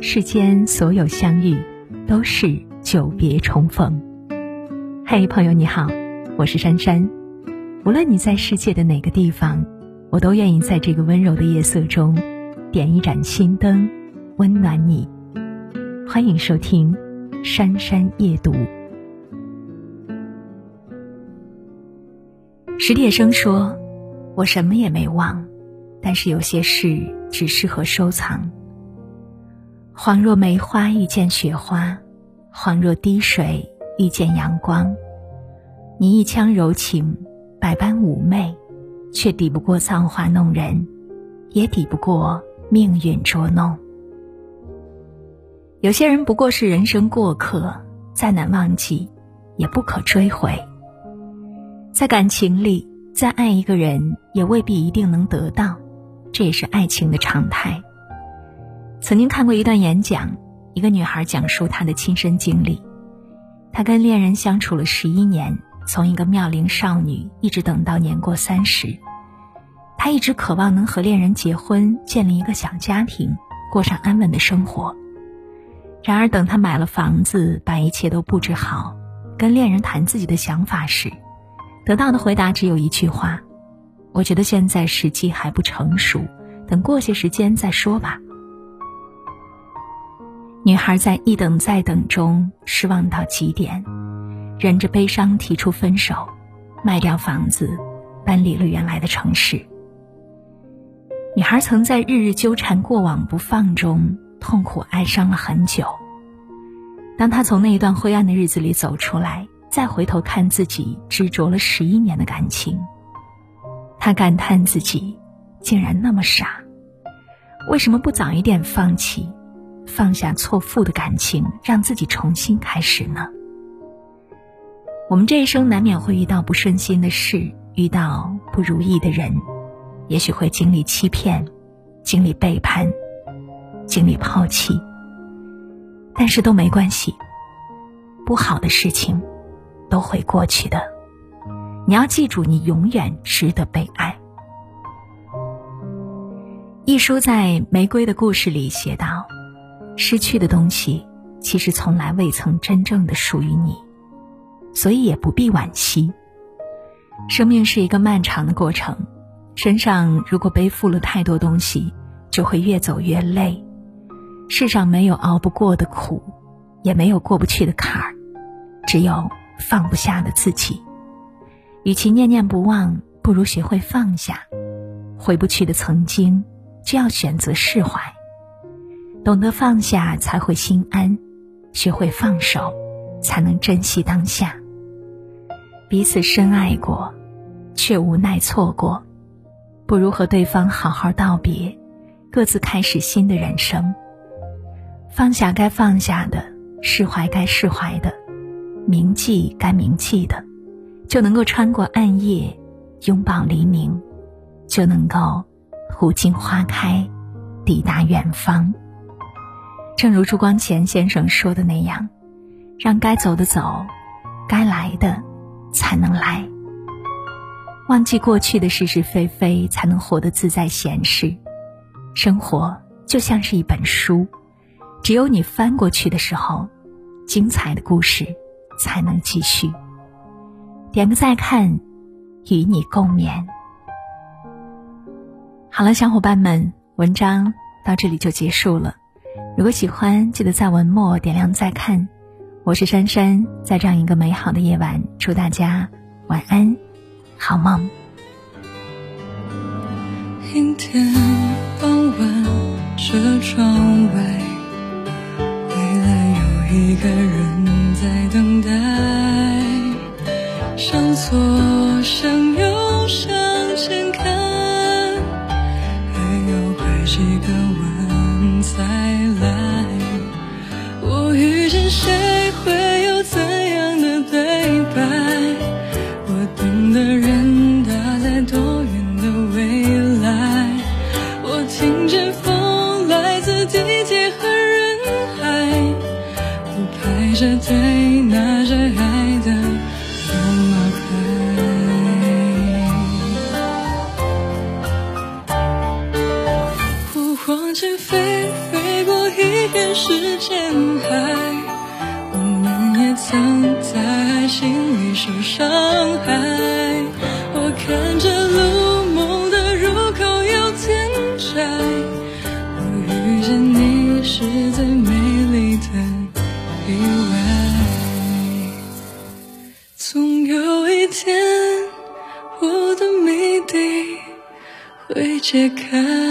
世间所有相遇，都是久别重逢。嘿，朋友你好，我是珊珊。无论你在世界的哪个地方，我都愿意在这个温柔的夜色中，点一盏心灯，温暖你。欢迎收听《珊珊夜读》。史铁生说：“我什么也没忘，但是有些事只适合收藏。恍若梅花遇见雪花，恍若滴水遇见阳光。你一腔柔情，百般妩媚，却抵不过造化弄人，也抵不过命运捉弄。有些人不过是人生过客，再难忘记，也不可追回。”在感情里，再爱一个人也未必一定能得到，这也是爱情的常态。曾经看过一段演讲，一个女孩讲述她的亲身经历。她跟恋人相处了十一年，从一个妙龄少女一直等到年过三十。她一直渴望能和恋人结婚，建立一个小家庭，过上安稳的生活。然而，等她买了房子，把一切都布置好，跟恋人谈自己的想法时，得到的回答只有一句话：“我觉得现在时机还不成熟，等过些时间再说吧。”女孩在一等再等中失望到极点，忍着悲伤提出分手，卖掉房子，搬离了原来的城市。女孩曾在日日纠缠过往不放中痛苦哀伤了很久。当她从那一段灰暗的日子里走出来。再回头看自己执着了十一年的感情，他感叹自己竟然那么傻，为什么不早一点放弃，放下错付的感情，让自己重新开始呢？我们这一生难免会遇到不顺心的事，遇到不如意的人，也许会经历欺骗，经历背叛，经历抛弃，但是都没关系，不好的事情。都会过去的，你要记住，你永远值得被爱。一书在《玫瑰的故事》里写道：“失去的东西，其实从来未曾真正的属于你，所以也不必惋惜。生命是一个漫长的过程，身上如果背负了太多东西，就会越走越累。世上没有熬不过的苦，也没有过不去的坎儿，只有……”放不下的自己，与其念念不忘，不如学会放下。回不去的曾经，就要选择释怀。懂得放下，才会心安；学会放手，才能珍惜当下。彼此深爱过，却无奈错过，不如和对方好好道别，各自开始新的人生。放下该放下的，释怀该释怀的。铭记该铭记的，就能够穿过暗夜，拥抱黎明，就能够途经花开，抵达远方。正如朱光潜先生说的那样，让该走的走，该来的才能来。忘记过去的是是非非，才能活得自在闲适。生活就像是一本书，只有你翻过去的时候，精彩的故事。才能继续。点个再看，与你共勉。好了，小伙伴们，文章到这里就结束了。如果喜欢，记得在文末点亮再看。我是珊珊，在这样一个美好的夜晚，祝大家晚安，好梦。阴天傍晚，车窗外，未来有一个人。在等待，上错向右排着队。往前飞飞。飞过一片时间海，我们也曾在爱情里受伤害。会解开。